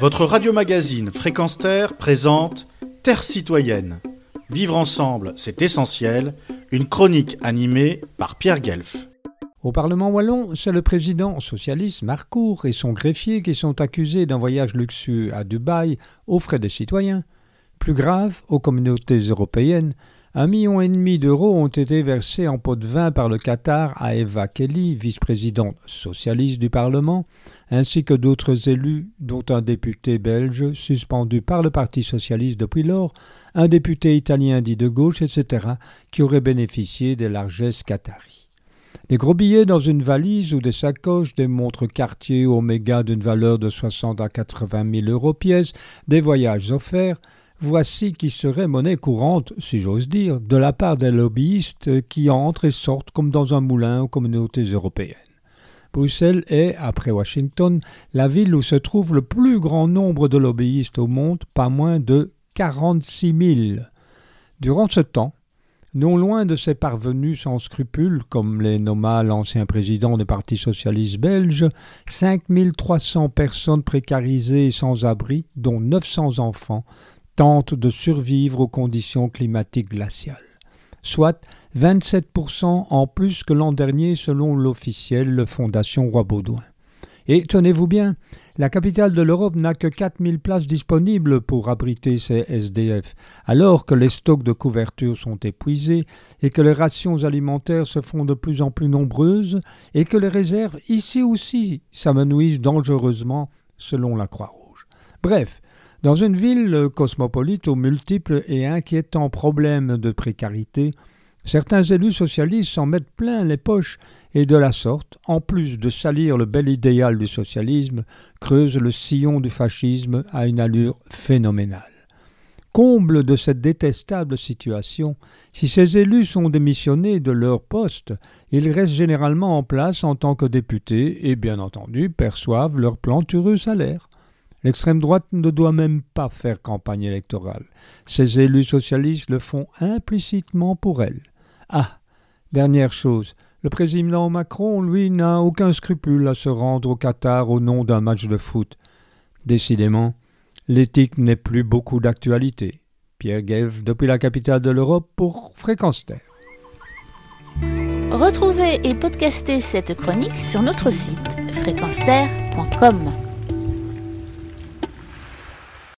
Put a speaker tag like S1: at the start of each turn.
S1: Votre radio-magazine Fréquence Terre présente Terre citoyenne. Vivre ensemble, c'est essentiel. Une chronique animée par Pierre Guelf.
S2: Au Parlement wallon, c'est le président socialiste Marcourt et son greffier qui sont accusés d'un voyage luxueux à Dubaï aux frais des citoyens. Plus grave, aux communautés européennes, un million et demi d'euros ont été versés en pot de vin par le Qatar à Eva Kelly, vice-présidente socialiste du Parlement, ainsi que d'autres élus, dont un député belge suspendu par le Parti socialiste depuis lors, un député italien dit de gauche, etc., qui auraient bénéficié des largesses qataries. Des gros billets dans une valise ou des sacoches, des montres Cartier Omega d'une valeur de 60 à 80 000 euros pièces, des voyages offerts, Voici qui serait monnaie courante, si j'ose dire, de la part des lobbyistes qui entrent et sortent comme dans un moulin aux communautés européennes. Bruxelles est, après Washington, la ville où se trouve le plus grand nombre de lobbyistes au monde, pas moins de 46 000. Durant ce temps, non loin de ces parvenus sans scrupules, comme les nomma l'ancien président du Parti socialiste belge, 5300 personnes précarisées et sans abri, dont 900 enfants, tente de survivre aux conditions climatiques glaciales, soit 27% en plus que l'an dernier selon l'officielle Fondation Roi-Baudouin. Et tenez-vous bien, la capitale de l'Europe n'a que 4000 places disponibles pour abriter ces SDF, alors que les stocks de couverture sont épuisés et que les rations alimentaires se font de plus en plus nombreuses et que les réserves ici aussi s'amenuisent dangereusement selon la Croix-Rouge. Bref, dans une ville cosmopolite aux multiples et inquiétants problèmes de précarité, certains élus socialistes s'en mettent plein les poches et de la sorte, en plus de salir le bel idéal du socialisme, creusent le sillon du fascisme à une allure phénoménale. Comble de cette détestable situation, si ces élus sont démissionnés de leur poste, ils restent généralement en place en tant que députés et bien entendu perçoivent leur plantureux salaire. L'extrême droite ne doit même pas faire campagne électorale. Ses élus socialistes le font implicitement pour elle. Ah Dernière chose, le président Macron, lui, n'a aucun scrupule à se rendre au Qatar au nom d'un match de foot. Décidément, l'éthique n'est plus beaucoup d'actualité. Pierre Guève, depuis la capitale de l'Europe, pour Fréquence Terre.
S3: Retrouvez et podcastez cette chronique sur notre site fréquenceterre.com.